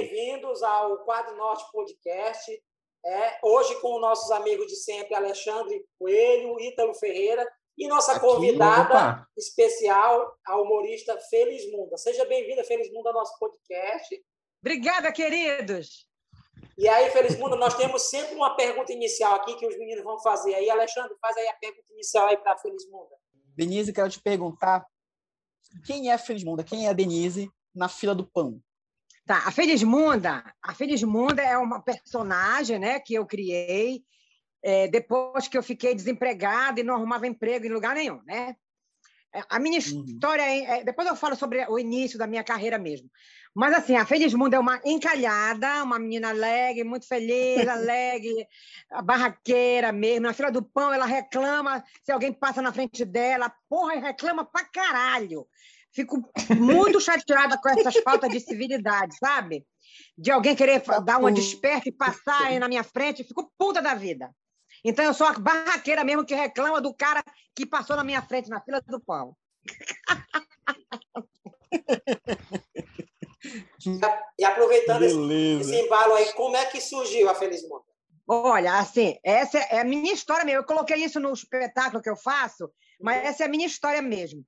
bem-vindos ao Quadro Norte Podcast. É, hoje com nossos amigos de sempre, Alexandre Coelho, Ítalo Ferreira e nossa Aqui, convidada opa. especial, a humorista Felismunda. Seja bem-vinda, Felismunda, ao nosso podcast. Obrigada, queridos. E aí, Felismunda, nós temos sempre uma pergunta inicial aqui que os meninos vão fazer. Aí, Alexandre, faz aí a pergunta inicial aí para a Felismunda. Denise, quero te perguntar quem é a Felismunda? Quem é a Denise na fila do pão? Tá, a Felismunda, a Felismunda é uma personagem, né, que eu criei é, depois que eu fiquei desempregada e não arrumava emprego em lugar nenhum, né? É, a minha uhum. história, é, depois eu falo sobre o início da minha carreira mesmo. Mas assim, a Felismunda é uma encalhada, uma menina alegre, muito feliz, alegre, barraqueira mesmo. Na fila do pão, ela reclama se alguém passa na frente dela. Porra, reclama pra caralho. Fico muito chateada com essas faltas de civilidade, sabe? De alguém querer dar uma desperta e passar aí na minha frente, fico puta da vida. Então eu sou a barraqueira mesmo que reclama do cara que passou na minha frente na fila do pão. E aproveitando esse, esse, embalo aí, como é que surgiu a Feliz Mundo? Olha, assim, essa é a minha história mesmo. Eu coloquei isso no espetáculo que eu faço, mas essa é a minha história mesmo.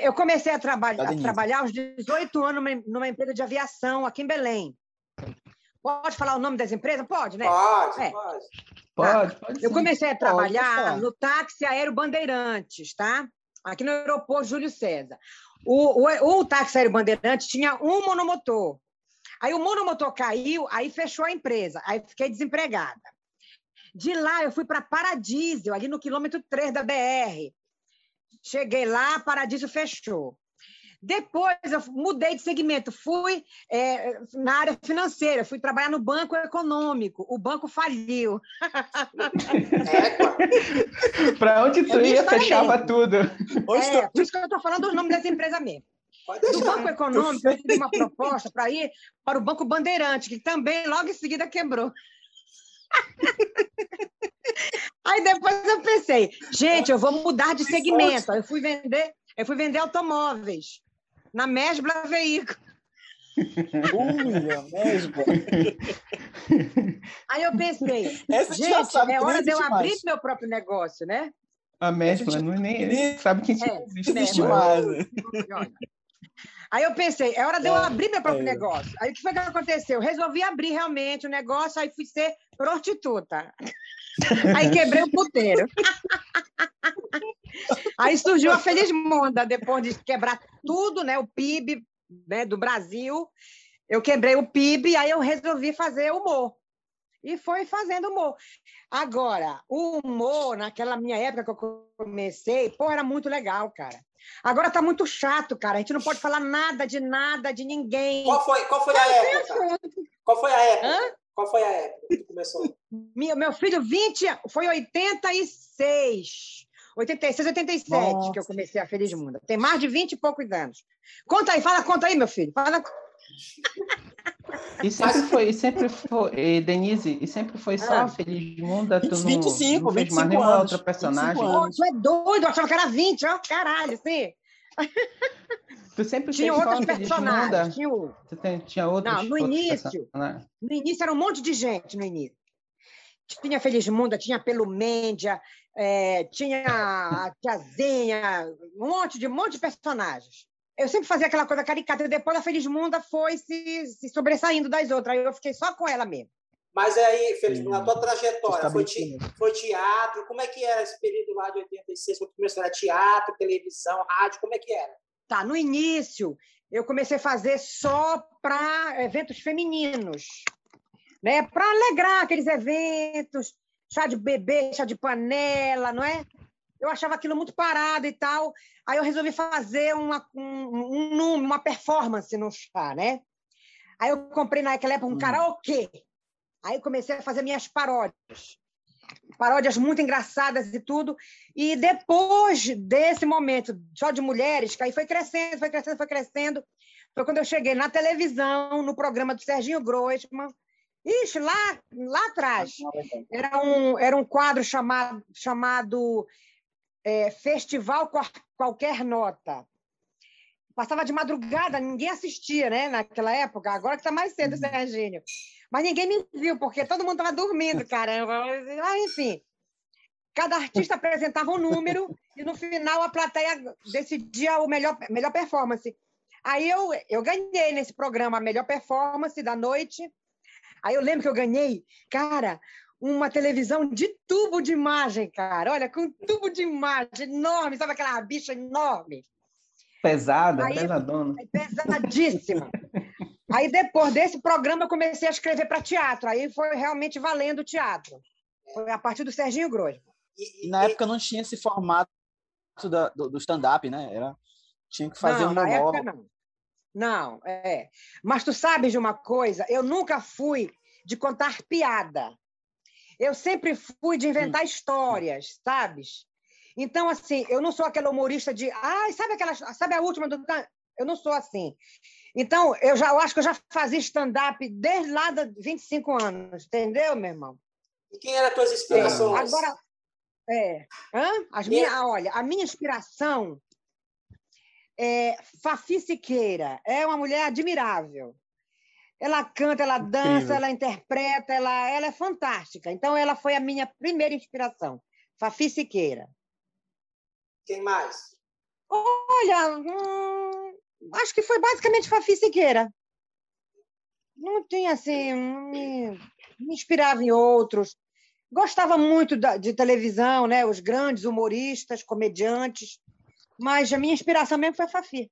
Eu comecei a, trabalhar, a trabalhar aos 18 anos numa, numa, empresa de aviação aqui em Belém. Pode falar o nome das empresas? Pode, né? Pode, é. pode. Pode, pode. Eu comecei a trabalhar pode, no táxi aéreo Bandeirantes, tá? Aqui no aeroporto Júlio César. O, o, o táxi aéreo Bandeirantes tinha um monomotor. Aí o monomotor caiu, aí fechou a empresa. Aí fiquei desempregada. De lá eu fui para Paradiso, ali no quilômetro 3 da BR. Cheguei lá, Paradiso fechou. Depois eu mudei de segmento, fui é, na área financeira, fui trabalhar no banco econômico. O banco faliu. Para onde tu ia, fechava mesmo. tudo. É, por isso que eu estou falando o nome dessa empresa mesmo. Do Banco Econômico, eu fiz uma proposta para ir para o Banco Bandeirante, que também logo em seguida quebrou. Aí depois eu pensei, gente, eu vou mudar de segmento. Aí eu fui vender, eu fui vender automóveis na Mesbla Veículo. Uia, mesbla. Aí eu pensei, Essa gente, é hora de eu abrir meu próprio negócio, né? A Mesbla, não é nem ele sabe quem é, existe mais. Aí eu pensei, é hora de eu é, abrir meu próprio é. negócio. Aí o que foi que aconteceu? Eu resolvi abrir realmente o negócio, aí fui ser prostituta. Aí quebrei o puteiro. Aí surgiu a Feliz Monda, depois de quebrar tudo, né, o PIB né, do Brasil. Eu quebrei o PIB, aí eu resolvi fazer humor. E foi fazendo humor. Agora, o humor, naquela minha época que eu comecei, pô, era muito legal, cara. Agora tá muito chato, cara. A gente não pode falar nada de nada, de ninguém. Qual foi, qual foi a época? Qual foi a época? Hã? Qual foi a época que começou? Meu, meu filho, 20, foi 86. 86, 87 Nossa. que eu comecei a Feliz Mundo. Tem mais de 20 e poucos anos. Conta aí, fala, conta aí, meu filho. Fala. E sempre foi, e sempre foi, e Denise, e sempre foi só ah. Feliz Mundo. Tu 25, não, não fez mais nenhuma outra personagem. Tu é doido, eu achava que era 20, ó, caralho, sim. Tu sempre tinha outros personagens. Tinha, tem, tinha outros, Não, no início. No início era um monte de gente no início. Tinha Felismunda, tinha Pelumêndia, é, tinha a Tiazinha, um monte de um monte de personagens. Eu sempre fazia aquela coisa caricata, e depois a Felismunda foi se, se sobressaindo das outras. Aí eu fiquei só com ela mesmo. Mas aí, Felismunda, a tua trajetória foi, te, foi, teatro? Como é que era esse período lá de 86? Quando começou? Era teatro, televisão, rádio? Como é que era? Tá, no início, eu comecei a fazer só para eventos femininos, né? Para alegrar aqueles eventos, chá de bebê, chá de panela, não é? Eu achava aquilo muito parado e tal. Aí eu resolvi fazer uma, um, um, uma performance no chá, né? Aí eu comprei naquela época um hum. karaokê. Aí eu comecei a fazer minhas paródias paródias muito engraçadas e tudo. E depois desse momento só de mulheres, que aí foi crescendo, foi crescendo, foi crescendo, foi quando eu cheguei na televisão, no programa do Serginho Grossman. Ixi, lá, lá atrás. Era um, era um quadro chamado, chamado é, Festival Qualquer Nota. Passava de madrugada, ninguém assistia, né? Naquela época. Agora que está mais cedo, uhum. Serginho. Mas ninguém me viu, porque todo mundo estava dormindo, caramba. Ah, enfim. Cada artista apresentava um número e no final a plateia decidia o melhor, melhor performance. Aí eu, eu ganhei nesse programa a melhor performance da noite. Aí eu lembro que eu ganhei, cara, uma televisão de tubo de imagem, cara. Olha, com tubo de imagem enorme, sabe aquela bicha enorme? Pesada, Aí, pesadona. Pesadíssima. Aí depois desse programa eu comecei a escrever para teatro. Aí foi realmente valendo o teatro. Foi a partir do Serginho Grosmo. E, na época não tinha esse formato da, do, do stand-up, né? Era, tinha que fazer não, um monólogo. não. Não, é. Mas tu sabes de uma coisa? Eu nunca fui de contar piada. Eu sempre fui de inventar hum. histórias, sabes? Então, assim, eu não sou aquela humorista de. Ai, sabe aquela. Sabe a última do. Eu não sou assim. Então, eu já eu acho que eu já fazia stand-up desde lá de 25 anos, entendeu, meu irmão? E quem eram as tuas inspirações? Agora, é. Hã? As minha, olha, a minha inspiração é Fafi Siqueira. É uma mulher admirável. Ela canta, ela dança, Incrível. ela interpreta, ela, ela é fantástica. Então, ela foi a minha primeira inspiração. Fafi Siqueira. Quem mais? Olha, hum, acho que foi basicamente Fafi Siqueira. Não tinha assim, me, me inspirava em outros. Gostava muito da, de televisão, né? Os grandes humoristas, comediantes, mas a minha inspiração mesmo foi a Fafi.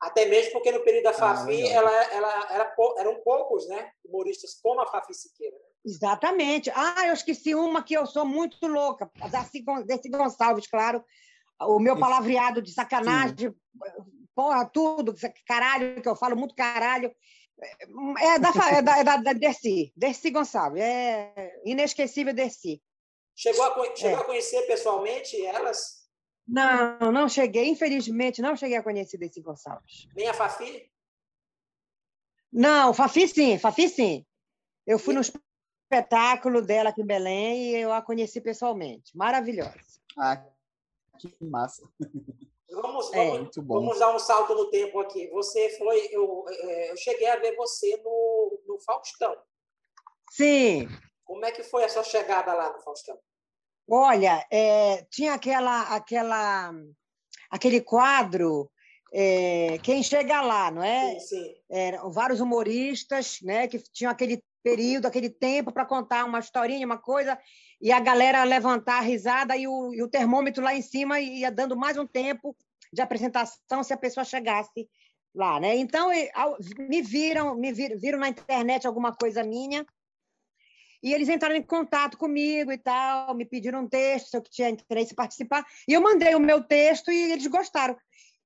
Até mesmo porque no período da ah, Fafi ah, ela, ela era, eram poucos, né? Humoristas como a Fafi Siqueira. Exatamente. Ah, eu esqueci uma que eu sou muito louca, desse Gonçalves, claro. O meu palavreado de sacanagem, Sim. Porra, tudo, caralho, que eu falo muito caralho. É da, é da, é da, da Dercy, Dercy Gonçalves. É inesquecível Dercy. Chegou, a, chegou é. a conhecer pessoalmente elas? Não, não cheguei. Infelizmente, não cheguei a conhecer Dercy Gonçalves. Nem a Fafi? Não, Fafi sim, Fafi sim. Eu fui e... no espetáculo dela aqui em Belém e eu a conheci pessoalmente. Maravilhosa. Ah, que massa. Vamos, é, vamos, vamos dar um salto no tempo aqui. Você foi. Eu, é, eu cheguei a ver você no, no Faustão. Sim. Como é que foi a sua chegada lá no Faustão? Olha, é, tinha aquela, aquela, aquele quadro é, Quem Chega Lá, não é? Sim, sim. Eram vários humoristas né, que tinham aquele período, aquele tempo para contar uma historinha, uma coisa, e a galera levantar a risada e o, e o termômetro lá em cima ia dando mais um tempo de apresentação se a pessoa chegasse lá, né? Então me viram, me viram, viram na internet alguma coisa minha e eles entraram em contato comigo e tal, me pediram um texto, se eu tinha interesse em participar, e eu mandei o meu texto e eles gostaram.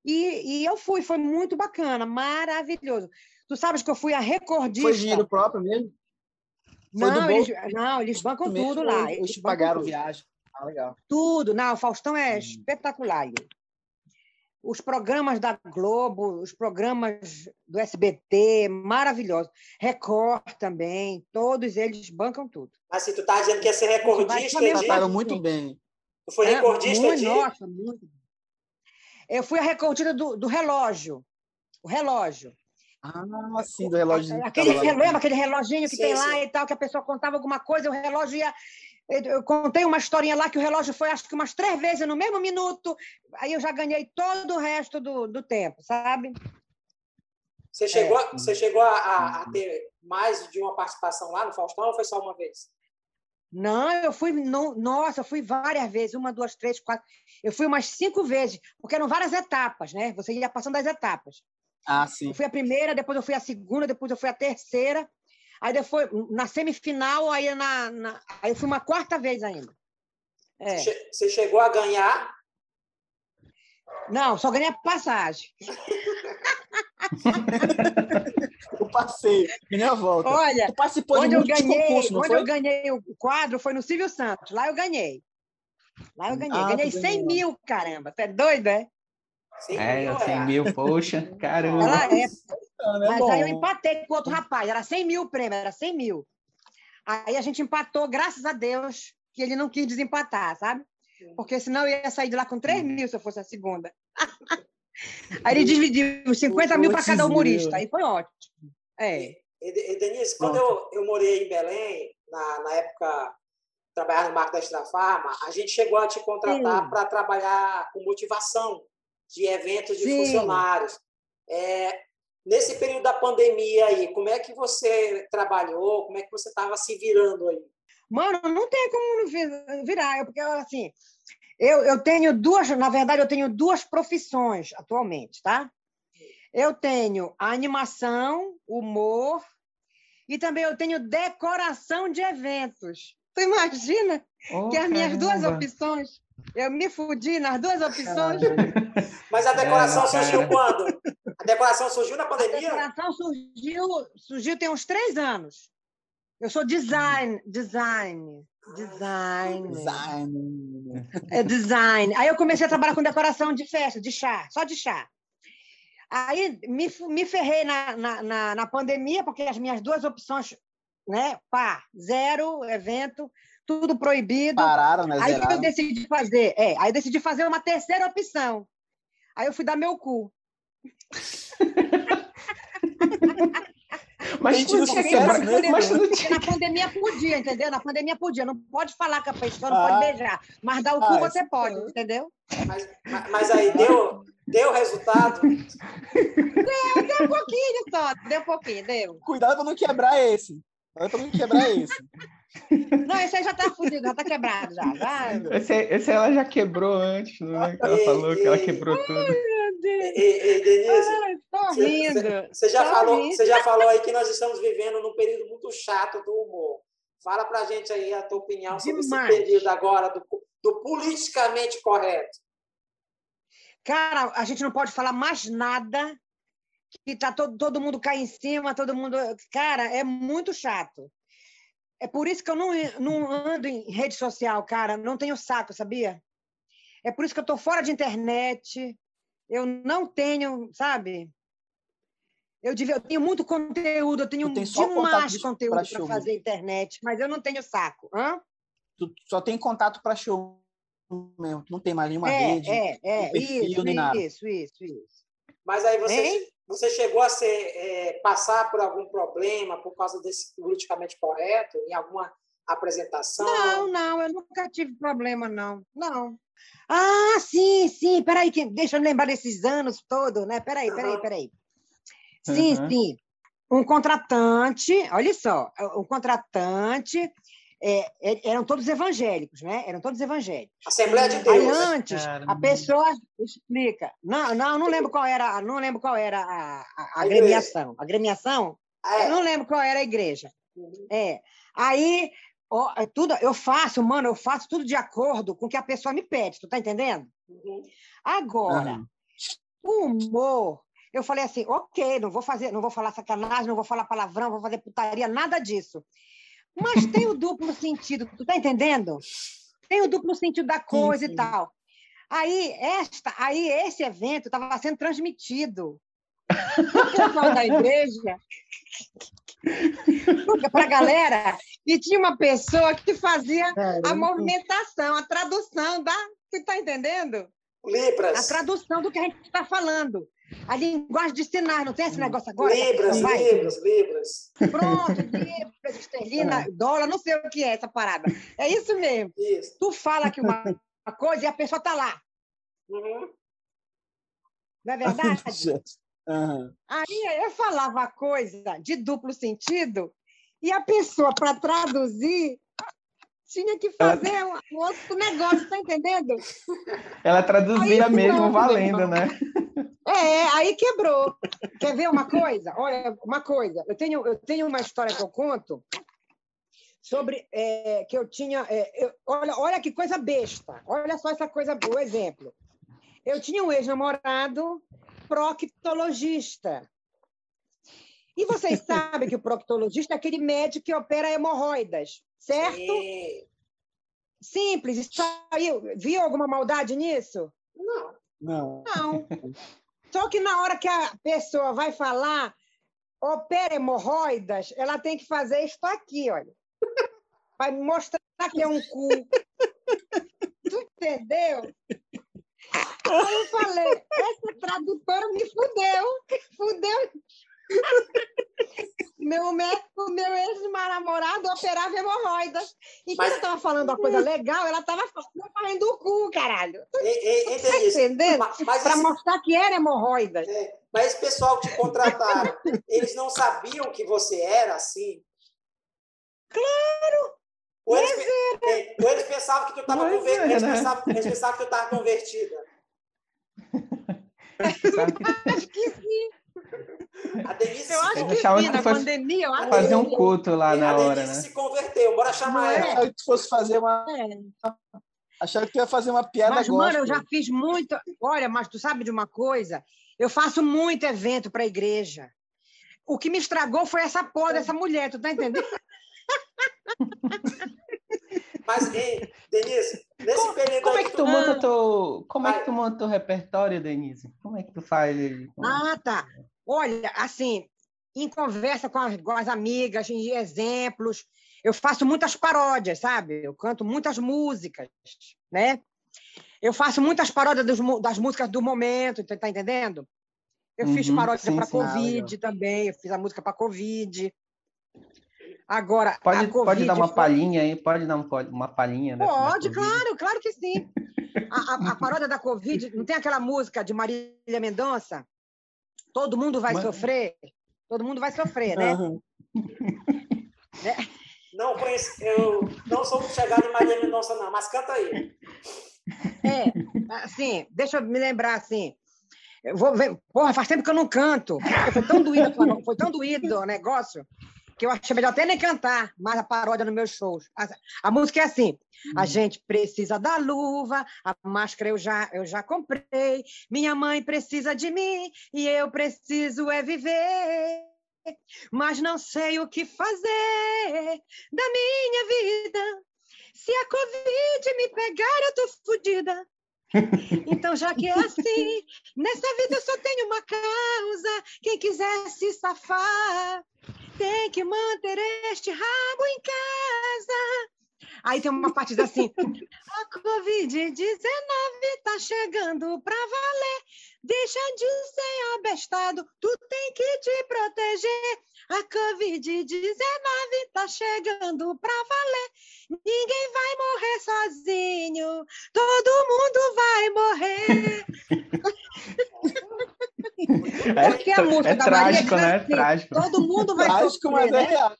E, e eu fui, foi muito bacana, maravilhoso. Tu sabes que eu fui a recordista. Foi dinheiro próprio mesmo? não, eles, não, eles bancam mesmo, tudo lá. Eles, eles pagaram tudo. viagem. Ah, legal. Tudo. Não, o Faustão é hum. espetacular. Os programas da Globo, os programas do SBT, maravilhosos. Record também, todos eles bancam tudo. Mas se tu tá dizendo que ia ser recordista... Trataram muito bem. Tu foi é, recordista muito, de... Nossa, muito. Eu fui a recordista do, do relógio. O relógio. Ah, sim, do relógio. Aquele, lembra aquele reloginho que sim, tem lá sim. e tal, que a pessoa contava alguma coisa, o relógio ia. Eu contei uma historinha lá que o relógio foi, acho que umas três vezes no mesmo minuto, aí eu já ganhei todo o resto do, do tempo, sabe? Você chegou, é. você chegou a, a, a, ter mais de uma participação lá no Faustão ou foi só uma vez? Não, eu fui, no, nossa, eu fui várias vezes, uma, duas, três, quatro. Eu fui umas cinco vezes, porque eram várias etapas, né? Você ia passando as etapas. Ah, sim. Eu fui a primeira, depois eu fui a segunda, depois eu fui a terceira. Aí depois, na semifinal, aí, na, na aí eu fui uma quarta vez ainda. É. Você chegou a ganhar? Não, só ganhei a passagem. eu passei, ganhei a volta. Olha, onde eu ganhei, concurso, onde foi? eu ganhei o quadro foi no Silvio Santos. Lá eu ganhei. Lá eu ganhei. Ah, ganhei 100 mil, caramba. Você é doido, é? 100 é, mil, 100 mil, poxa, caramba. Ela é. Mas aí eu empatei com outro rapaz, era 100 mil o prêmio, era 100 mil. Aí a gente empatou, graças a Deus, que ele não quis desempatar, sabe? Porque senão eu ia sair de lá com 3 mil se eu fosse a segunda. Aí ele dividiu 50 mil para cada humorista. Aí foi ótimo. É. E, e, Denise, quando eu, eu morei em Belém, na, na época trabalhar no Marco da Extra Farma, a gente chegou a te contratar para trabalhar com motivação de eventos de Sim. funcionários. É, nesse período da pandemia aí, como é que você trabalhou? Como é que você estava se virando aí? Mano, não tem como virar, porque assim, eu, eu tenho duas, na verdade, eu tenho duas profissões atualmente, tá? Eu tenho a animação, humor, e também eu tenho decoração de eventos. Tu imagina oh, que as minhas duas opções, eu me fudi nas duas opções. Mas a decoração é, surgiu quando? A decoração surgiu na pandemia? A decoração surgiu, surgiu tem uns três anos. Eu sou design, design, design. Design. É design. Aí eu comecei a trabalhar com decoração de festa, de chá, só de chá. Aí me, me ferrei na, na, na, na pandemia, porque as minhas duas opções, né? Pá, zero evento, tudo proibido. Pararam, né? Aí eu decidi fazer, é, aí eu decidi fazer uma terceira opção. Aí eu fui dar meu cu. Mas tu não. Mas não tinha... Na pandemia podia, entendeu? Na pandemia podia. Não pode falar com a pessoa, não ah. pode beijar. Mas dar o cu ah, você pode, entendeu? Mas, mas aí deu, deu resultado? Deu, deu um pouquinho só. Deu um pouquinho, deu. Cuidado para não quebrar esse. Para não quebrar esse. Não, esse aí já tá fudido, já tá quebrado já. Esse, esse ela já quebrou antes, né? Ela falou que ela quebrou tudo. E, e, Denise, Ai, rindo. Você já, falou, você já falou aí que nós estamos vivendo num período muito chato do humor. Fala pra gente aí a tua opinião sobre Demais. esse período agora do, do politicamente correto. Cara, a gente não pode falar mais nada que tá todo, todo mundo cai em cima, todo mundo. Cara, é muito chato. É por isso que eu não, não ando em rede social, cara. Não tenho saco, sabia? É por isso que eu estou fora de internet. Eu não tenho, sabe? Eu, devia, eu tenho muito conteúdo, eu tenho demais conteúdo para fazer internet, mas eu não tenho saco. Hã? Tu só tem contato para show mesmo, tu não tem mais nenhuma é, rede, é, é, perfil, isso. Isso, isso, isso. Mas aí você, você chegou a ser, é, passar por algum problema por causa desse politicamente correto, em alguma apresentação? Não, não, eu nunca tive problema, não. Não. Ah, sim, sim, peraí, que, deixa eu lembrar desses anos todos, né? Peraí, peraí, peraí. Sim, uhum. sim. Um contratante, olha só, um contratante, é, é, eram todos evangélicos, né? Eram todos evangélicos. Assembleia de Deus. Aí antes, a pessoa explica. Não, não, não lembro qual era, não lembro qual era a, a, a agremiação. A agremiação? É. Eu não lembro qual era a igreja. Uhum. É. Aí ó, é tudo, eu faço, mano, eu faço tudo de acordo com o que a pessoa me pede, tu tá entendendo? Uhum. Agora, uhum. o humor, eu falei assim, ok, não vou fazer, não vou falar sacanagem, não vou falar palavrão, não vou fazer putaria, nada disso. Mas tem o duplo sentido, tu tá entendendo? Tem o duplo sentido da coisa sim, sim. e tal. Aí, esta, aí esse evento estava sendo transmitido. O pessoal da igreja para a galera e tinha uma pessoa que fazia Caramba. a movimentação, a tradução da. Você está entendendo? Libras. A tradução do que a gente está falando. A linguagem de sinais, não tem esse negócio agora? Libras, Libras, Libras. Pronto, Libras, esterlina, é. dólar, não sei o que é essa parada. É isso mesmo. Isso. Tu fala que uma coisa e a pessoa está lá. Uhum. Não é verdade? Uhum. Aí eu falava coisa de duplo sentido e a pessoa, para traduzir, tinha que fazer um outro negócio, tá entendendo? Ela traduzia aí, mesmo valendo, né? É, aí quebrou. Quer ver uma coisa? Olha, uma coisa. Eu tenho, eu tenho uma história que eu conto sobre é, que eu tinha. É, eu, olha, olha que coisa besta. Olha só essa coisa, o exemplo. Eu tinha um ex-namorado proctologista. E vocês sabem que o proctologista é aquele médico que opera hemorroidas, certo? Sim. Simples. Saiu. Viu alguma maldade nisso? Não. Não. Não. Só que na hora que a pessoa vai falar opera hemorroidas, ela tem que fazer isso aqui, olha. Vai mostrar que é um cu. Tu entendeu? eu falei, essa tradutora me fudeu, fudeu. Meu médico, meu ex-namorado operava hemorroidas. E Mas... quando eu estava falando uma coisa legal, ela estava fazendo o cu, caralho. E, tá entendendo? Para esse... mostrar que era hemorroidas. É, mas esse pessoal que te contrataram, eles não sabiam que você era assim? Claro! Ou eles, é, ou eles pensavam que tu estava conver... eles, pensavam, eles pensavam que tu estava convertida. Acho que sim. A Denise eu acho que na pandemia, eu acho fazer um culto lá na hora, né? A Denise se converteu, bora chamar ela. Achava que tu fosse fazer uma... É. Achava que tu ia fazer uma piada Mas, gospel. mano, eu já fiz muito... Olha, mas tu sabe de uma coisa? Eu faço muito evento para a igreja. O que me estragou foi essa porra dessa mulher, tu tá entendendo? Mas, hein, Denise, nesse como, período como é que tu, tu monta teu, como é que tu monta teu repertório, Denise? Como é que tu faz? Ah, tá. Olha, assim, em conversa com as, com as amigas, em exemplos, eu faço muitas paródias, sabe? Eu canto muitas músicas, né? Eu faço muitas paródias dos, das músicas do momento, tá entendendo? Eu uhum, fiz paródia para Covid ah, também, eu fiz a música para Covid. Agora, pode, pode dar uma foi... palhinha aí, pode dar uma palhinha. Né, pode, claro, claro que sim. A, a, a, paródia da Covid, não tem aquela música de Marília Mendonça? Todo mundo vai Mas... sofrer? Todo mundo vai sofrer, né? Uhum. né? Não conheço, eu não sou chegado em Marília Mendonça, não, mas canta aí. É, assim, deixa eu me lembrar assim. Eu vou ver, porra, faz tempo que eu não canto. Foi tão doído, foi tão doído o negócio que eu achei melhor até nem cantar mais a paródia nos meus shows. A, a música é assim: hum. a gente precisa da luva, a máscara eu já, eu já comprei, minha mãe precisa de mim e eu preciso é viver. Mas não sei o que fazer da minha vida. Se a Covid me pegar, eu tô fodida. Então, já que é assim, nessa vida eu só tenho uma causa. Quem quiser se safar, tem que manter este rabo em casa. Aí tem uma parte assim: a Covid-19 tá chegando pra valer. Deixa de ser abestado, tu tem que te proteger. A Covid-19 tá chegando pra valer. Ninguém vai morrer sozinho, todo mundo vai morrer. É, Porque a música é da trágico, Maria né? É trágico. Todo mundo vai trágico, sofrer, mas é né? real.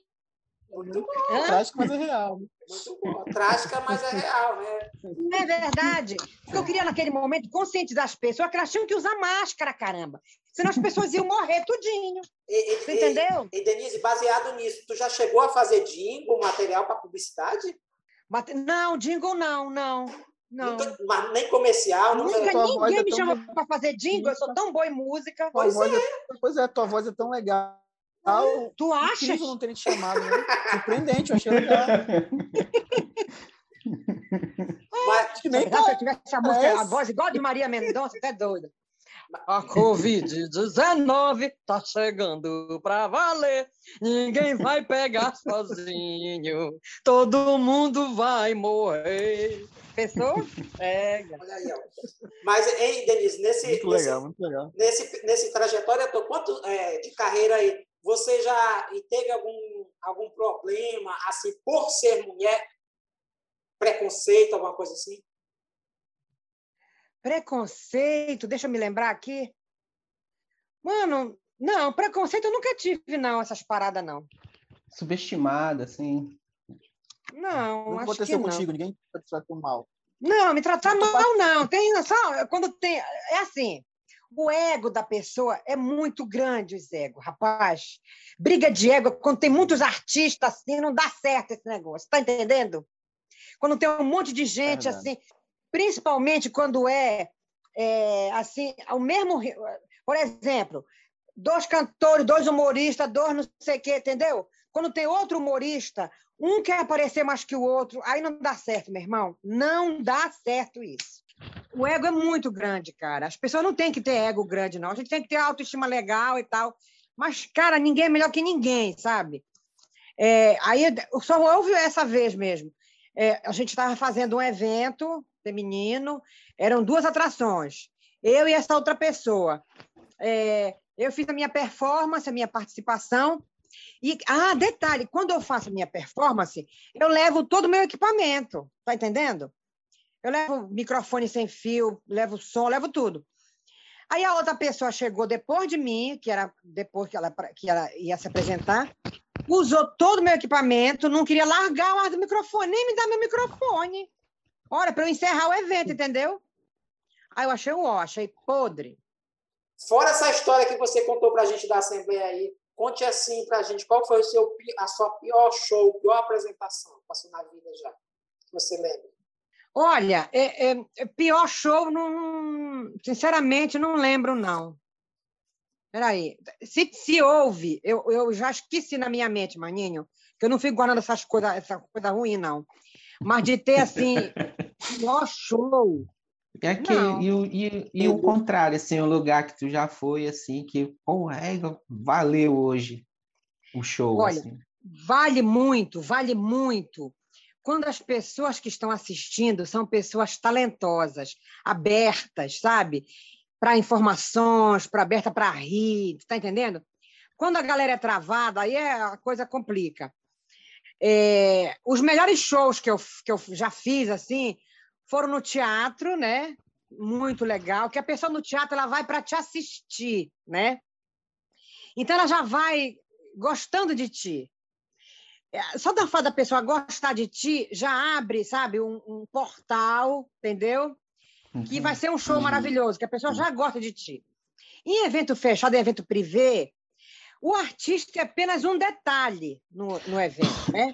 Muito bom. Trágico, mas é real. Muito bom. Trágica, mas é real, né? É verdade. Porque eu queria, naquele momento, conscientizar as pessoas que elas tinham que usar máscara, caramba. Senão as pessoas iam morrer tudinho. E, e, entendeu? E, e, Denise, baseado nisso, tu já chegou a fazer jingle, material para publicidade? Não, jingle não, não. Não. Nunca, mas nem comercial, nunca. nunca ninguém é me chama para fazer jingle, eu sou tão boa em música. Pois é. é. Pois é, tua voz é tão legal. Tu acha? não ter te chamado, né? Surpreendente, eu achei legal. Mas, que nem se eu tivesse a, música, a voz igual de Maria Mendonça, até doida. A Covid-19 tá chegando pra valer. Ninguém vai pegar sozinho. Todo mundo vai morrer. Pensou? É. Aí, ó. Mas, hein, Denise, nesse, muito legal, muito legal. nesse, nesse trajetória, quanto é, de carreira aí, você já teve algum, algum problema, assim, por ser mulher? Preconceito, alguma coisa assim? Preconceito, deixa eu me lembrar aqui. Mano, não, preconceito eu nunca tive, não, essas paradas, não. Subestimada, assim. Não, não acho aconteceu que contigo, não. ninguém te tratou mal. Não, me tratar mal, não. Tem só quando tem. É assim, o ego da pessoa é muito grande, esse ego, rapaz. Briga de ego, quando tem muitos artistas assim, não dá certo esse negócio, tá entendendo? Quando tem um monte de gente é assim, principalmente quando é, é assim, o mesmo. Por exemplo, dois cantores, dois humoristas, dois não sei o quê, entendeu? Quando tem outro humorista, um quer aparecer mais que o outro, aí não dá certo, meu irmão. Não dá certo isso. O ego é muito grande, cara. As pessoas não têm que ter ego grande, não. A gente tem que ter autoestima legal e tal. Mas, cara, ninguém é melhor que ninguém, sabe? É, aí só houve essa vez mesmo. É, a gente estava fazendo um evento feminino, eram duas atrações. Eu e essa outra pessoa. É, eu fiz a minha performance, a minha participação. E, ah, detalhe, quando eu faço a minha performance, eu levo todo o meu equipamento, tá entendendo? Eu levo microfone sem fio, levo som, levo tudo. Aí a outra pessoa chegou depois de mim, que era depois que ela, que ela ia se apresentar, usou todo o meu equipamento, não queria largar mais do microfone, nem me dar meu microfone. Olha, para eu encerrar o evento, entendeu? Aí eu achei um ó, achei podre. Fora essa história que você contou para a gente da Assembleia aí, conte assim para a gente qual foi o seu, a sua pior show, pior apresentação que passou na vida já, que você lembra. Olha, é, é, é, pior show, não, sinceramente, não lembro, não. Peraí, se, se houve, eu, eu já esqueci na minha mente, Maninho, que eu não fico guardando essas coisas essa coisa ruim, não. Mas de ter, assim, pior show, é que, e, o, e, e o contrário, assim, o lugar que tu já foi, assim, que, pô, é, valeu hoje o show. Olha, assim. vale muito, vale muito. Quando as pessoas que estão assistindo são pessoas talentosas, abertas, sabe? Para informações, para aberta para rir, tá entendendo? Quando a galera é travada, aí é, a coisa complica. É, os melhores shows que eu, que eu já fiz, assim, foram no teatro, né? Muito legal, que a pessoa no teatro ela vai para te assistir, né? Então ela já vai gostando de ti. É, só da fato da pessoa gostar de ti já abre, sabe, um, um portal, entendeu? Uhum. Que vai ser um show uhum. maravilhoso, que a pessoa já gosta de ti. Em evento fechado, em evento privê, o artista é apenas um detalhe no, no evento, né?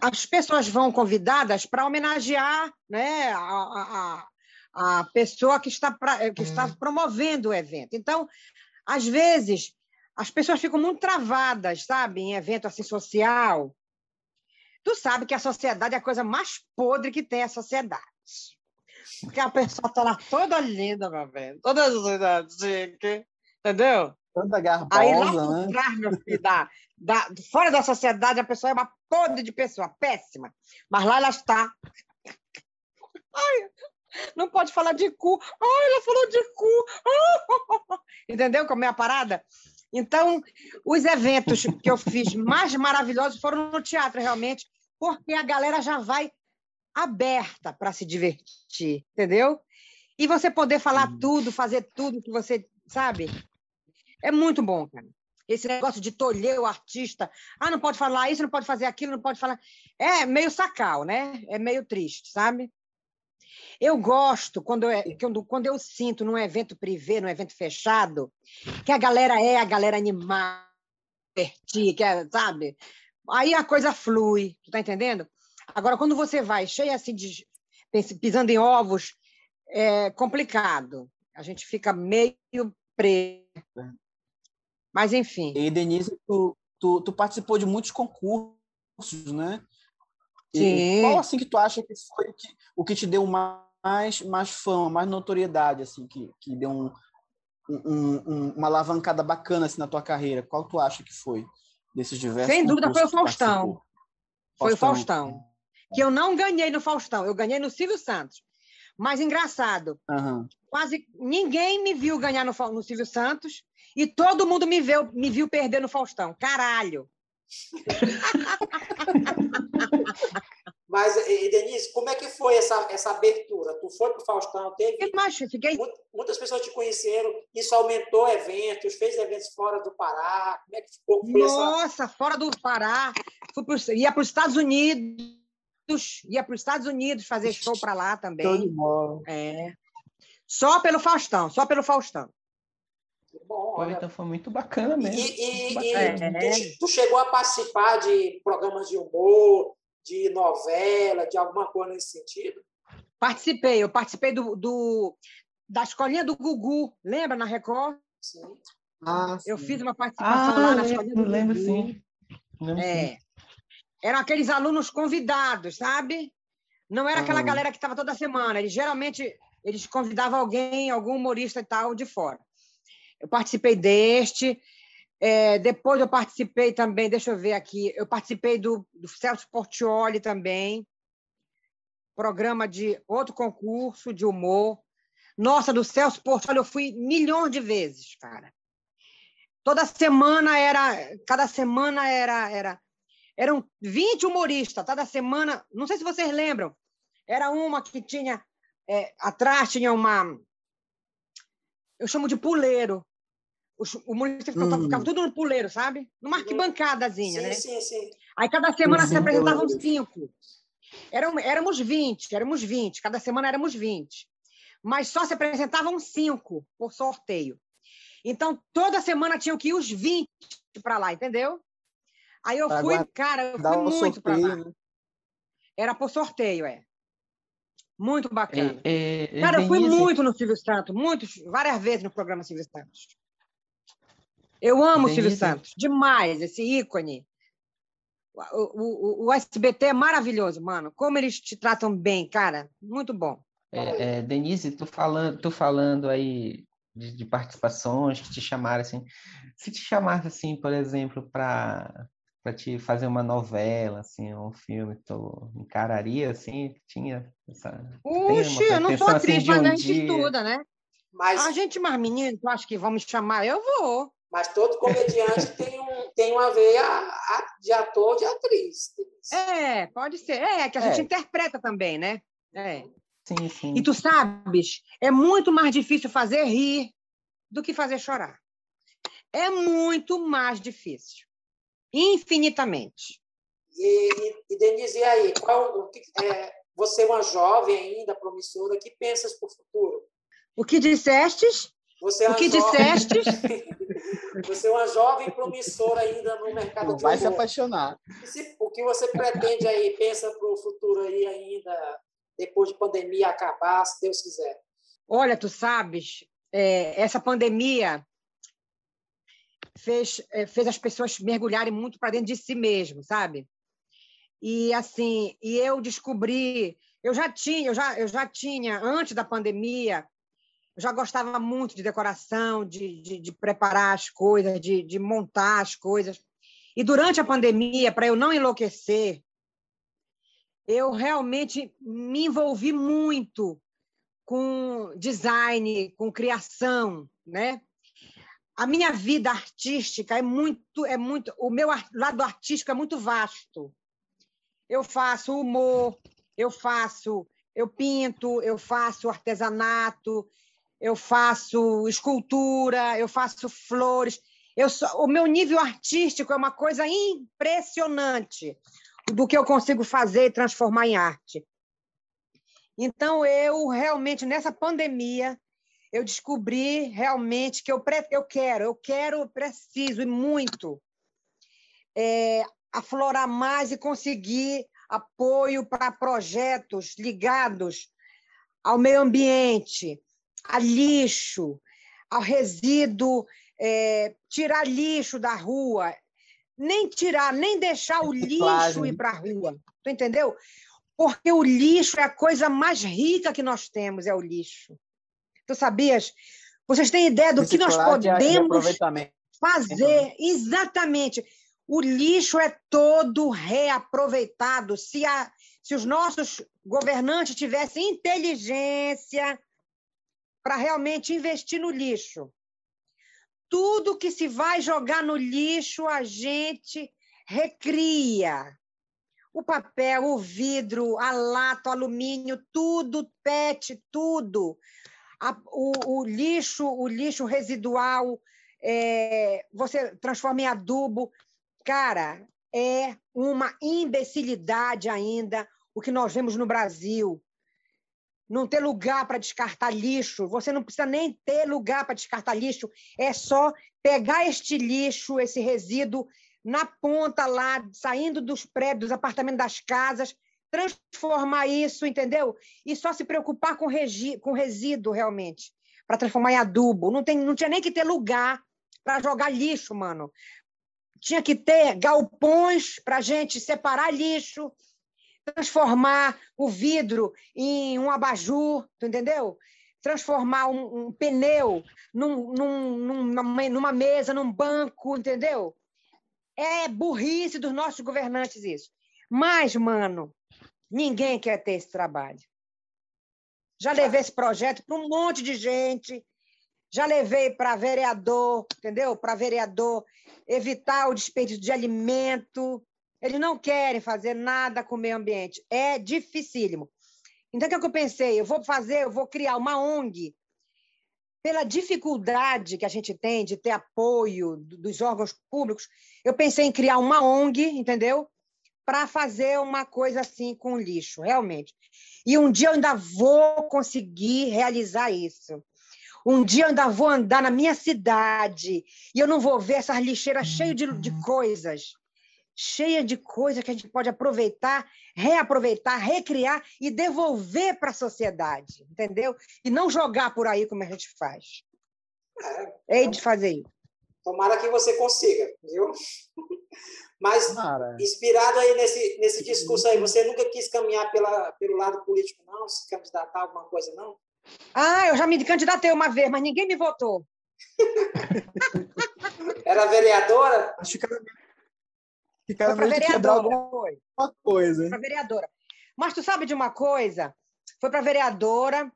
as pessoas vão convidadas para homenagear né, a, a, a pessoa que está, pra, que está hum. promovendo o evento. Então, às vezes, as pessoas ficam muito travadas, sabe, em evento assim social. Tu sabe que a sociedade é a coisa mais podre que tem a sociedade. Porque a pessoa está lá toda linda, meu velho, toda chique, entendeu? Toda garbosa, Aí lá né? trás, meu filho, da, da, fora da sociedade, a pessoa é uma podre de pessoa, péssima. Mas lá ela está. Ai, não pode falar de cu. Ai, ela falou de cu. Entendeu como é a parada? Então, os eventos que eu fiz mais maravilhosos foram no teatro, realmente, porque a galera já vai aberta para se divertir, entendeu? E você poder falar tudo, fazer tudo que você sabe, é muito bom, cara. Esse negócio de tolher o artista. Ah, não pode falar isso, não pode fazer aquilo, não pode falar. É meio sacal, né? É meio triste, sabe? Eu gosto quando eu, quando, quando eu sinto num evento privê, num evento fechado, que a galera é a galera animada, que é, sabe? Aí a coisa flui, tu tá entendendo? Agora, quando você vai cheio assim de pisando em ovos, é complicado. A gente fica meio preso. Mas, enfim. E, Denise, tu, tu, tu participou de muitos concursos, né? Sim. E qual, assim, que tu acha que foi que, o que te deu mais, mais fama, mais notoriedade, assim, que, que deu um, um, um, uma alavancada bacana, assim, na tua carreira? Qual tu acha que foi desses diversos Sem dúvida foi o Faustão. Foi o Faustão. Que eu não ganhei no Faustão, eu ganhei no Silvio Santos. Mas engraçado, uhum. quase ninguém me viu ganhar no, no Silvio Santos e todo mundo me viu, me viu perder no Faustão. Caralho! Mas, Denise, como é que foi essa, essa abertura? Tu foi para o Faustão, teve. Eu fiquei... Muitas pessoas te conheceram, isso aumentou eventos, fez eventos fora do Pará. Como é que ficou? Nossa, essa... fora do Pará. Fui pro, ia para os Estados Unidos, ia para os Estados Unidos fazer show para lá também. Todo É. Só pelo Faustão, só pelo Faustão. Bom, Pô, então foi muito bacana mesmo. E, e, e tu, tu, chegou a participar de programas de humor, de novela, de alguma coisa nesse sentido? Participei, eu participei do, do da escolinha do Gugu, lembra na Record? Sim. Ah, eu sim. fiz uma participação ah, lá na escolinha do lembro, Gugu. Sim. Lembro, é. sim. Eram aqueles alunos convidados, sabe? Não era aquela galera que estava toda semana. Eles geralmente eles convidavam alguém, algum humorista e tal de fora. Eu participei deste. É, depois eu participei também, deixa eu ver aqui, eu participei do, do Celso Portioli também, programa de outro concurso de humor. Nossa, do Celso Porto, olha, eu fui milhões de vezes, cara. Toda semana era, cada semana era, era, eram 20 humoristas, toda semana, não sei se vocês lembram, era uma que tinha, é, atrás tinha uma, eu chamo de puleiro, os humoristas ficavam, hum. tudo no puleiro, sabe? Numa arquibancadazinha, sim, né? Sim, sim. Aí cada semana se apresentavam cinco. Eram, éramos 20, éramos 20, cada semana éramos 20. Mas só se apresentavam cinco por sorteio. Então, toda semana tinham que ir os 20 para lá, entendeu? Aí eu fui, cara, eu fui muito para lá. Né? Era por sorteio, é. Muito bacana. É, é, é cara, eu fui muito no Silvio Santos, muitos, várias vezes no programa Silvio Santos. Eu amo o Silvio Santos, demais, esse ícone. O, o, o, SBT é maravilhoso, mano. Como eles te tratam bem, cara. Muito bom. É, é, Denise, tu falando, tu falando aí de, de, participações que te chamaram assim. Se te chamasse assim, por exemplo, para para te fazer uma novela, assim, um filme, tu encararia assim? Tinha essa. Puxa, eu não sou atriz, assim, mas um a gente dia... estuda, né? Mas... A gente, mais menino, tu acha que vão me chamar? Eu vou. Mas todo comediante tem, um, tem uma veia de ator de atriz. É, pode ser. É, que a gente é. interpreta também, né? É. Sim, sim. E tu sabes, é muito mais difícil fazer rir do que fazer chorar. É muito mais difícil. Infinitamente. E, e, e Denise, e aí? Qual, é, você é uma jovem ainda, promissora, que pensas para o futuro? O que dissestes? Você é o que jovem... dissestes? você é uma jovem promissora ainda no mercado Não de vai humor. se apaixonar. o que você pretende aí, pensa para o futuro aí ainda, depois de pandemia acabar, se Deus quiser? Olha, tu sabes, é, essa pandemia fez, é, fez as pessoas mergulharem muito para dentro de si mesmo, sabe? E assim, e eu descobri, eu já tinha, eu já, eu já tinha antes da pandemia já gostava muito de decoração, de, de, de preparar as coisas, de, de montar as coisas. E durante a pandemia, para eu não enlouquecer, eu realmente me envolvi muito com design, com criação, né? A minha vida artística é muito, é muito, o meu lado artístico é muito vasto. Eu faço humor, eu faço, eu pinto, eu faço artesanato, eu faço escultura, eu faço flores. Eu sou, o meu nível artístico é uma coisa impressionante do que eu consigo fazer e transformar em arte. Então, eu realmente, nessa pandemia, eu descobri realmente que eu, eu quero, eu quero, preciso e muito é, aflorar mais e conseguir apoio para projetos ligados ao meio ambiente, a lixo, ao resíduo, é, tirar lixo da rua, nem tirar, nem deixar o lixo ir para a rua. Tu entendeu? Porque o lixo é a coisa mais rica que nós temos, é o lixo. Tu sabias? Vocês têm ideia do que nós podemos fazer? Exatamente. O lixo é todo reaproveitado. Se, a, se os nossos governantes tivessem inteligência, para realmente investir no lixo. Tudo que se vai jogar no lixo, a gente recria. O papel, o vidro, a lata, o alumínio, tudo, PET, tudo. A, o, o, lixo, o lixo residual, é, você transforma em adubo. Cara, é uma imbecilidade ainda o que nós vemos no Brasil não ter lugar para descartar lixo, você não precisa nem ter lugar para descartar lixo, é só pegar este lixo, esse resíduo, na ponta lá, saindo dos prédios, dos apartamentos das casas, transformar isso, entendeu? E só se preocupar com, com resíduo, realmente, para transformar em adubo. Não, tem, não tinha nem que ter lugar para jogar lixo, mano. Tinha que ter galpões para gente separar lixo, transformar o vidro em um abajur, tu entendeu? Transformar um, um pneu num, num, numa, numa mesa, num banco, entendeu? É burrice dos nossos governantes isso. Mas, mano, ninguém quer ter esse trabalho. Já levei esse projeto para um monte de gente. Já levei para vereador, entendeu? Para vereador evitar o desperdício de alimento. Eles não querem fazer nada com o meio ambiente. É dificílimo. Então, o que, é que eu pensei? Eu vou fazer, eu vou criar uma ONG. Pela dificuldade que a gente tem de ter apoio dos órgãos públicos, eu pensei em criar uma ONG, entendeu? Para fazer uma coisa assim com lixo, realmente. E um dia eu ainda vou conseguir realizar isso. Um dia eu ainda vou andar na minha cidade e eu não vou ver essas lixeiras cheias de, de uhum. coisas cheia de coisas que a gente pode aproveitar, reaproveitar, recriar e devolver para a sociedade, entendeu? E não jogar por aí como a gente faz. É, Hei de fazer isso. Tomara que você consiga, viu? Mas, inspirado aí nesse, nesse discurso aí, você nunca quis caminhar pela, pelo lado político, não? Se candidatar a alguma coisa, não? Ah, eu já me candidatei uma vez, mas ninguém me votou. Era vereadora? Acho que era que cada foi para vereadora. Foi. coisa. Para vereadora. Mas tu sabe de uma coisa? Foi para vereadora.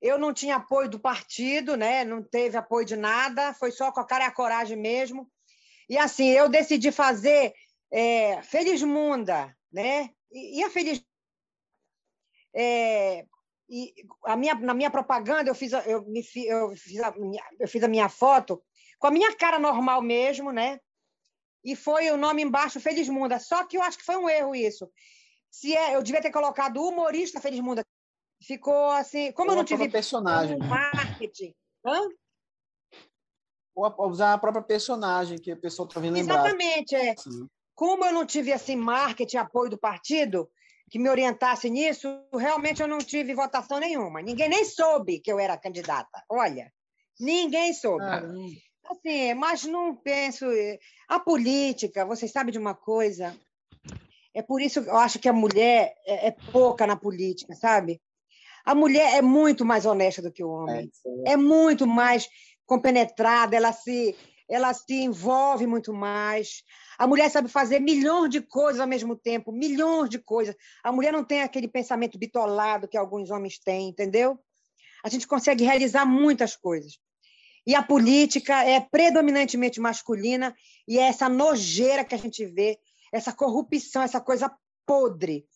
Eu não tinha apoio do partido, né? Não teve apoio de nada. Foi só com a cara e a coragem mesmo. E assim, eu decidi fazer é, Munda, né? E, e a Feliz é, e a minha, na minha propaganda eu fiz, eu, me, eu, fiz a minha, eu fiz a minha foto com a minha cara normal mesmo, né? E foi o nome embaixo Felizmunda. Só que eu acho que foi um erro isso. Se é, eu devia ter colocado o humorista Felizmunda. Ficou assim, como eu, não tive personagem, marketing. Hã? Ou usar a própria personagem que a pessoa está vendo lembrar. Exatamente, é. Sim. Como eu não tive assim marketing, apoio do partido que me orientasse nisso, realmente eu não tive votação nenhuma. Ninguém nem soube que eu era candidata. Olha, ninguém soube. Assim, mas não penso. Eh, a política, vocês sabem de uma coisa? É por isso que eu acho que a mulher é, é pouca na política, sabe? A mulher é muito mais honesta do que o homem. É, é muito mais compenetrada, ela se, ela se envolve muito mais. A mulher sabe fazer milhões de coisas ao mesmo tempo, milhões de coisas. A mulher não tem aquele pensamento bitolado que alguns homens têm, entendeu? A gente consegue realizar muitas coisas. E a política é predominantemente masculina e é essa nojeira que a gente vê, essa corrupção, essa coisa podre.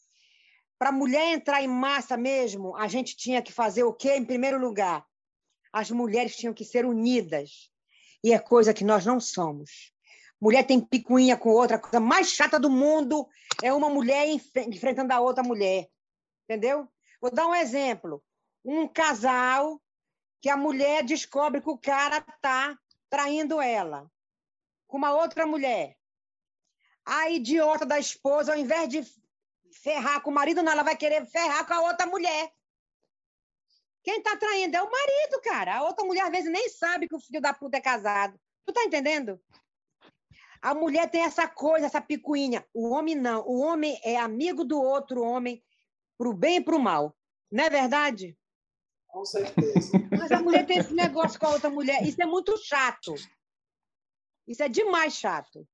Para a mulher entrar em massa mesmo, a gente tinha que fazer o quê? Em primeiro lugar, as mulheres tinham que ser unidas. E é coisa que nós não somos. Mulher tem picuinha com outra, a coisa mais chata do mundo é uma mulher enfrentando a outra mulher. Entendeu? Vou dar um exemplo. Um casal que a mulher descobre que o cara está traindo ela com uma outra mulher. A idiota da esposa, ao invés de ferrar com o marido, não, ela vai querer ferrar com a outra mulher. Quem está traindo é o marido, cara. A outra mulher, às vezes, nem sabe que o filho da puta é casado. Tu tá entendendo? A mulher tem essa coisa, essa picuinha. O homem não. O homem é amigo do outro homem, pro bem e pro mal. Não é verdade? Com certeza. Mas a mulher tem esse negócio com a outra mulher. Isso é muito chato. Isso é demais chato.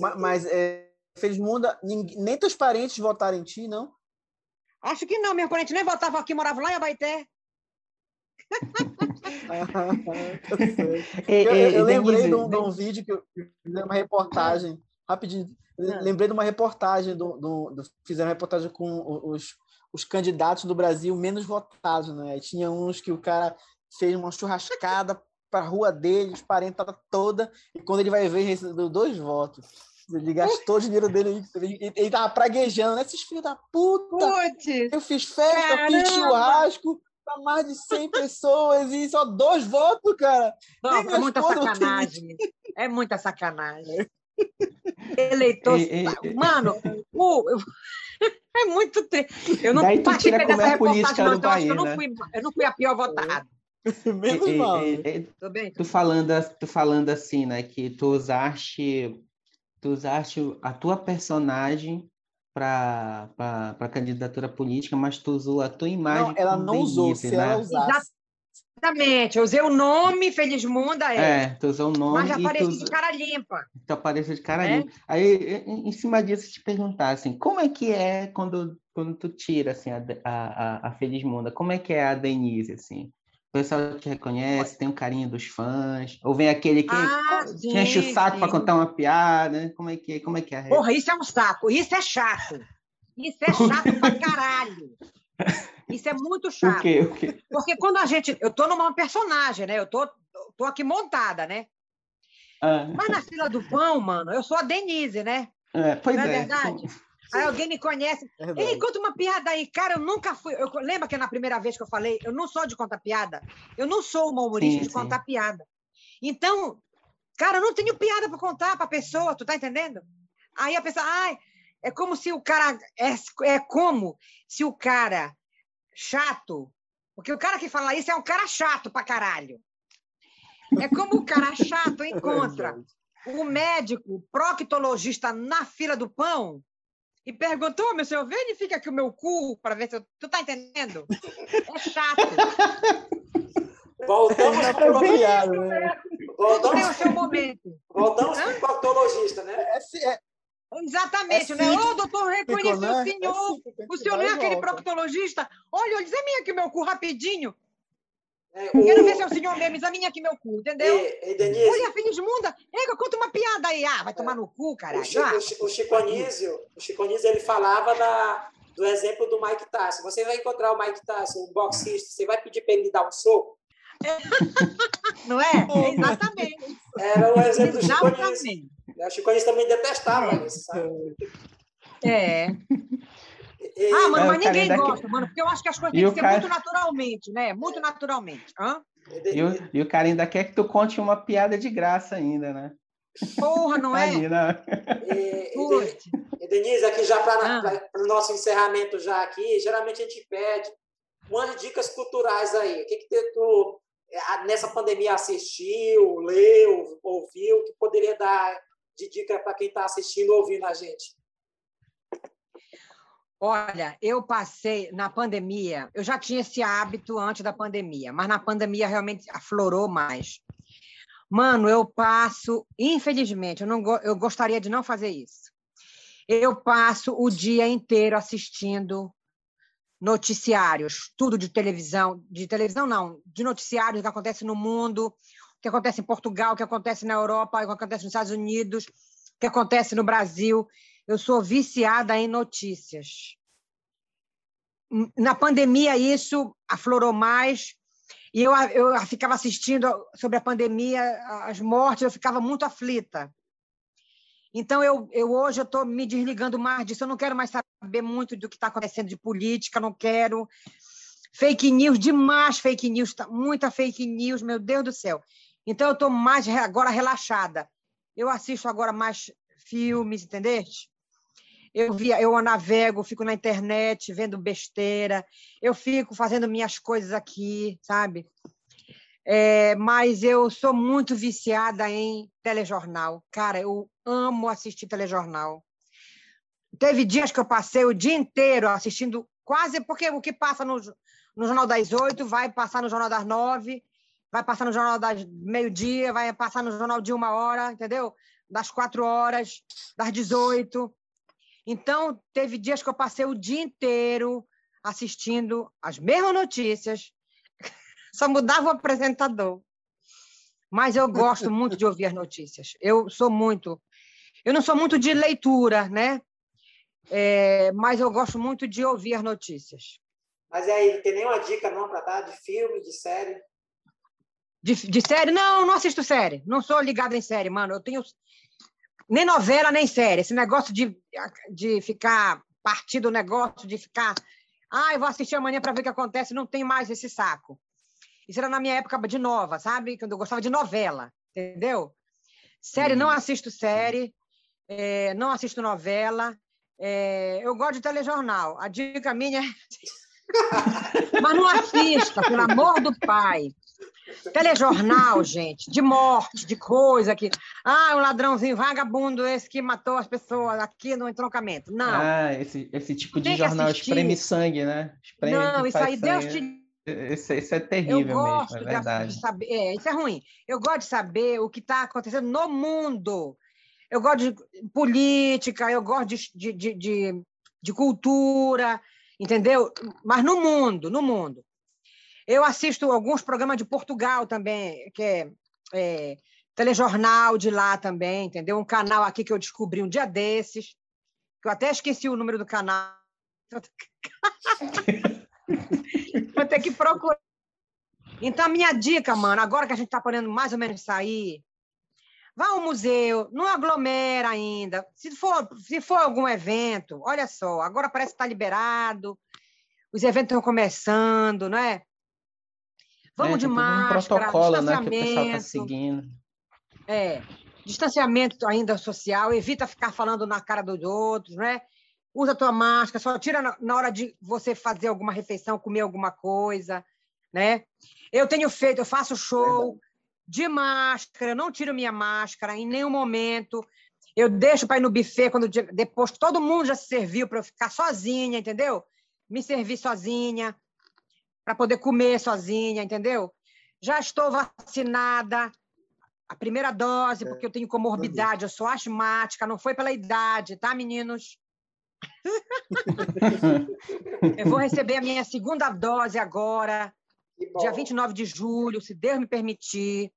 Mas, mas é, Felizmunda, nem teus parentes votaram em ti, não? Acho que não. Meus parentes nem votavam aqui, moravam lá em Abaité. eu, eu, eu lembrei de um, de um, vídeo que eu fiz uma reportagem, rapidinho. Ah. Lembrei de uma reportagem, do, do, do, fizeram uma reportagem com os, os candidatos do Brasil menos votados, né? Tinha uns que o cara fez uma churrascada para a rua dele, os parentes toda, e quando ele vai ver, recebeu dois votos. Ele gastou o dinheiro dele, ele, ele tava praguejando, né? Esses filhos da puta! Putz, eu fiz festa, caramba. fiz churrasco, para mais de 100 pessoas e só dois votos, cara. Não, é muita sacanagem. É muita sacanagem. Eleitor. E, e, Mano, o, é muito triste. Eu não Daí tu tira como é a política não, do então país, eu, não fui, eu não fui a pior votada. Menos e, mal. E, bem, tu, falando, tu falando assim, né, que tu usaste, tu usaste a tua personagem para a candidatura política, mas tu usou a tua imagem. Não, ela não usou. Se né? ela usasse, Exatamente, eu usei o nome Felismunda. É, é tu usou o nome. Mas apareceu tu... de cara limpa. Tu apareceu de cara é? limpa. Aí, em cima disso, te perguntar assim, como é que é quando, quando tu tira assim, a, a, a Felismunda? Como é que é a Denise, assim? O pessoal te reconhece, tem um carinho dos fãs, ou vem aquele que ah, sim, enche o saco para contar uma piada, como é que, como é, que é? Porra, isso é um saco, isso é chato. Isso é chato pra caralho. Isso é muito chato. O quê? O quê? Porque quando a gente. Eu estou numa personagem, né? Eu tô, tô aqui montada, né? Ah. Mas na fila do pão, mano, eu sou a Denise, né? É, pois Não é, é verdade? Sim. Aí alguém me conhece. É Ei, conta uma piada aí. Cara, eu nunca fui. Eu, lembra que na primeira vez que eu falei, eu não sou de contar piada? Eu não sou uma humorista sim, de contar sim. piada. Então, cara, eu não tenho piada para contar para a pessoa, tu tá entendendo? Aí a pessoa, ai, é como se o cara. É, é como se o cara chato, porque o cara que fala isso é um cara chato pra caralho. É como o cara chato encontra o médico proctologista na fila do pão e perguntou, meu senhor, verifica aqui o meu cu para ver se eu... Tu tá entendendo? É chato. Voltamos para o né? Voltamos, o seu momento. Voltamos para o proctologista, né? É, é, Exatamente, é né? Ô, doutor, reconheci né? o senhor. É o senhor não é aquele proctologista? Olha, examine aqui meu cu rapidinho. É, o... Quero ver se é o senhor mesmo, examine aqui meu cu, entendeu? E, e Denise... Olha, Felismunda, Ega, conta uma piada aí. Ah, vai tomar no cu, caralho. O, Chico, ah. o, Chico Anísio, o Chico Anísio, ele falava da, do exemplo do Mike Tyson. Você vai encontrar o Mike Tyson, o boxista, você vai pedir para ele dar um soco? Não é? Exatamente. Era o exemplo do Chico Anísio. O Chico Anísio também detestava é. isso, sabe? É. E, ah, mano, mas ninguém gosta, mano, porque eu acho que as coisas têm que ser cara... muito naturalmente, né? Muito naturalmente. Hã? E, o, e o cara ainda quer que tu conte uma piada de graça ainda, né? Porra, não é? Ali, né? E, e, Denise, aqui já para ah. o nosso encerramento já aqui, geralmente a gente pede umas dicas culturais aí. O que, que tu é, nessa pandemia assistiu, leu, ouviu, que poderia dar de dica para quem está assistindo ou ouvindo a gente? Olha, eu passei na pandemia, eu já tinha esse hábito antes da pandemia, mas na pandemia realmente aflorou mais. Mano, eu passo, infelizmente, eu, não, eu gostaria de não fazer isso. Eu passo o dia inteiro assistindo noticiários, tudo de televisão, de televisão não, de noticiários que acontece no mundo, que acontece em Portugal, que acontece na Europa, que acontece nos Estados Unidos, que acontece no Brasil. Eu sou viciada em notícias. Na pandemia, isso aflorou mais. E eu, eu ficava assistindo sobre a pandemia, as mortes, eu ficava muito aflita. Então, eu, eu hoje estou me desligando mais disso. Eu não quero mais saber muito do que está acontecendo de política, não quero. Fake news, demais fake news, tá, muita fake news, meu Deus do céu. Então, eu estou mais agora relaxada. Eu assisto agora mais filmes, entendeste? Eu via, eu navego, fico na internet vendo besteira, eu fico fazendo minhas coisas aqui, sabe? É, mas eu sou muito viciada em telejornal. Cara, eu amo assistir telejornal. Teve dias que eu passei o dia inteiro assistindo, quase porque o que passa no, no Jornal das Oito vai passar no Jornal das Nove vai passar no jornal das meio-dia, vai passar no jornal de uma hora, entendeu? Das quatro horas, das 18. Então, teve dias que eu passei o dia inteiro assistindo as mesmas notícias, só mudava o apresentador. Mas eu gosto muito de ouvir as notícias. Eu sou muito. Eu não sou muito de leitura, né? É, mas eu gosto muito de ouvir as notícias. Mas aí, não tem nenhuma dica não para dar de filme, de série? De, de série? Não, não assisto série. Não sou ligado em série, mano. Eu tenho nem novela, nem série. Esse negócio de, de ficar partido o negócio, de ficar. Ah, eu vou assistir amanhã para ver o que acontece. Não tem mais esse saco. Isso era na minha época de nova, sabe? Quando eu gostava de novela, entendeu? Série, não assisto série, é, não assisto novela. É, eu gosto de telejornal. A dica minha é. Mas não assista, pelo amor do pai. Telejornal, gente, de morte, de coisa que. Ah, um ladrãozinho vagabundo esse que matou as pessoas aqui no entroncamento. Não. Ah, esse, esse tipo de jornal espreme sangue, né? Espreme não, isso aí, Deus te Isso, isso é terrível mesmo, é verdade. De saber, é, isso é ruim. Eu gosto de saber o que está acontecendo no mundo. Eu gosto de política, eu gosto de, de, de, de cultura, entendeu? Mas no mundo, no mundo. Eu assisto alguns programas de Portugal também, que é, é telejornal de lá também, entendeu? Um canal aqui que eu descobri um dia desses, que eu até esqueci o número do canal. Vou ter que procurar. Então, minha dica, mano, agora que a gente está podendo mais ou menos sair, vá ao museu, não aglomera ainda. Se for, se for algum evento, olha só, agora parece que está liberado, os eventos estão começando, não é? Vamos é, de máscara, um protocolo, né, que o pessoal está seguindo. É, distanciamento ainda social, evita ficar falando na cara dos outros, né? Usa tua máscara, só tira na hora de você fazer alguma refeição, comer alguma coisa, né? Eu tenho feito, eu faço show de máscara, não tiro minha máscara em nenhum momento. Eu deixo para ir no buffet quando depois todo mundo já se serviu para eu ficar sozinha, entendeu? Me servir sozinha para poder comer sozinha, entendeu? Já estou vacinada, a primeira dose, é, porque eu tenho comorbidade, eu sou asmática, não foi pela idade, tá, meninos? eu vou receber a minha segunda dose agora, dia 29 de julho, se Deus me permitir.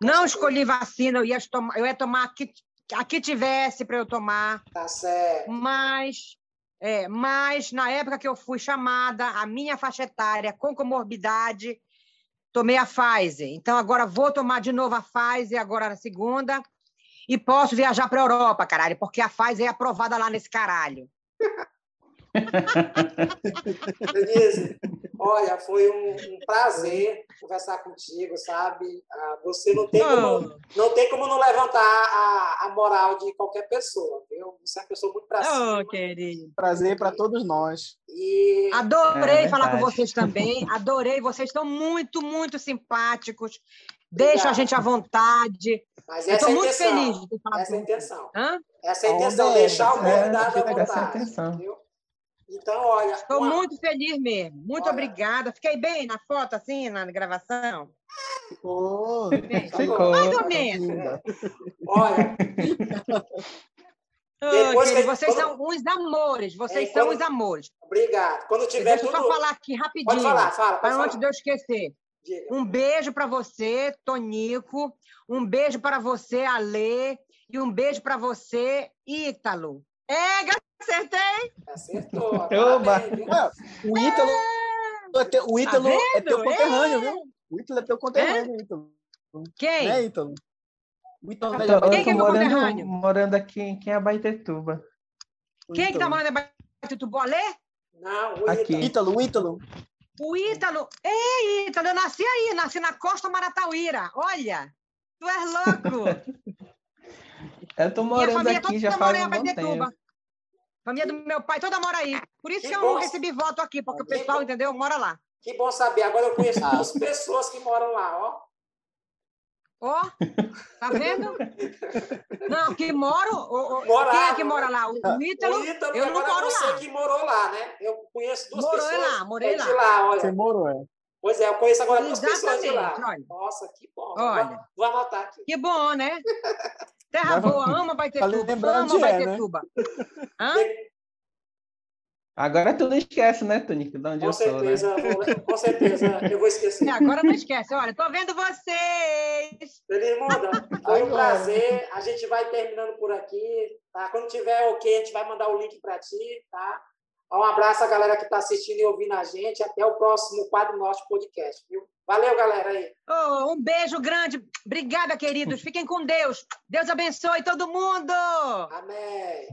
Não escolhi vacina, eu ia tomar, eu ia tomar a que, a que tivesse para eu tomar. Tá certo. Mas é, mas, na época que eu fui chamada, a minha faixa etária com comorbidade, tomei a Pfizer. Então, agora vou tomar de novo a Pfizer, agora na segunda, e posso viajar para a Europa, caralho, porque a Pfizer é aprovada lá nesse caralho. olha, foi um, um, prazer conversar contigo, sabe? Ah, você não tem como, não, tem como não levantar a, a moral de qualquer pessoa, viu? Você é uma pessoa muito pra cima. Oh, querido. Prazer para todos nós. E... Adorei é falar com vocês também, adorei, vocês estão muito, muito simpáticos. Deixa a gente à vontade. Mas essa Eu estou é muito feliz de falado essa é a intenção. Hã? Essa é a intenção, deixar o convidado é, à vontade. Então, olha. Estou uma... muito feliz mesmo. Muito olha... obrigada. Fiquei bem na foto, assim, na gravação? Ficou. Ficou. Mais ou menos. Olha. Depois que... Vocês quando... são uns amores, vocês é, são quando... uns amores. Obrigado. Quando tiver Deixa tudo... eu só falar aqui rapidinho. Pode falar, fala. Para antes de eu esquecer. Diga. Um beijo para você, Tonico. Um beijo para você, Alê. E um beijo para você, Ítalo. É, acertei! Acertou. Oba. o Ítalo, é. o Ítalo tá é teu conterrâneo, é. viu? O Ítalo é teu conterrâneo, é? Ítalo. Quem? É, Ítalo. O Ítalo eu tô, Quem que é meu morando, conterrâneo? morando aqui em Abaitetuba. Quem é que tá morando em Abaitetuba? Alê? Não, o aqui. Ítalo. O Ítalo, o Ítalo. Ei, Ítalo, eu nasci aí, nasci na Costa Maratauíra. Olha, tu és louco. eu tô morando aqui já faz um bom tempo. Família do meu pai toda mora aí. Por isso que, que eu recebi voto aqui, porque que o pessoal, bom. entendeu, mora lá. Que bom saber. Agora eu conheço duas pessoas que moram lá, ó. Ó, oh, tá vendo? Não, que moro. O, o, quem é que mora lá? O, o Ítalo. O Ítalo, eu não moro você lá. que morou lá, né? Eu conheço duas Morou pessoas. lá, morei lá. De lá olha. Você morou, é. Pois é, eu conheço agora duas pessoas de lá. Olha. Nossa, que bom. Olha. Vou, vou anotar aqui. Que bom, né? Terra boa, ama Baitetuba, ama Baitetuba. É, né? Hã? Agora tu não esquece, né, Tonico? De onde com eu certeza, sou, né? com certeza, eu vou esquecer. Agora não esquece. Olha, tô vendo vocês. Feliz Muda, foi um prazer. A gente vai terminando por aqui, tá? Quando tiver ok, a gente vai mandar o link para ti, tá? Um abraço a galera que está assistindo e ouvindo a gente. Até o próximo Quadro Norte Podcast, viu? Valeu, galera aí. Oh, um beijo grande. Obrigada, queridos. Fiquem com Deus. Deus abençoe todo mundo. Amém.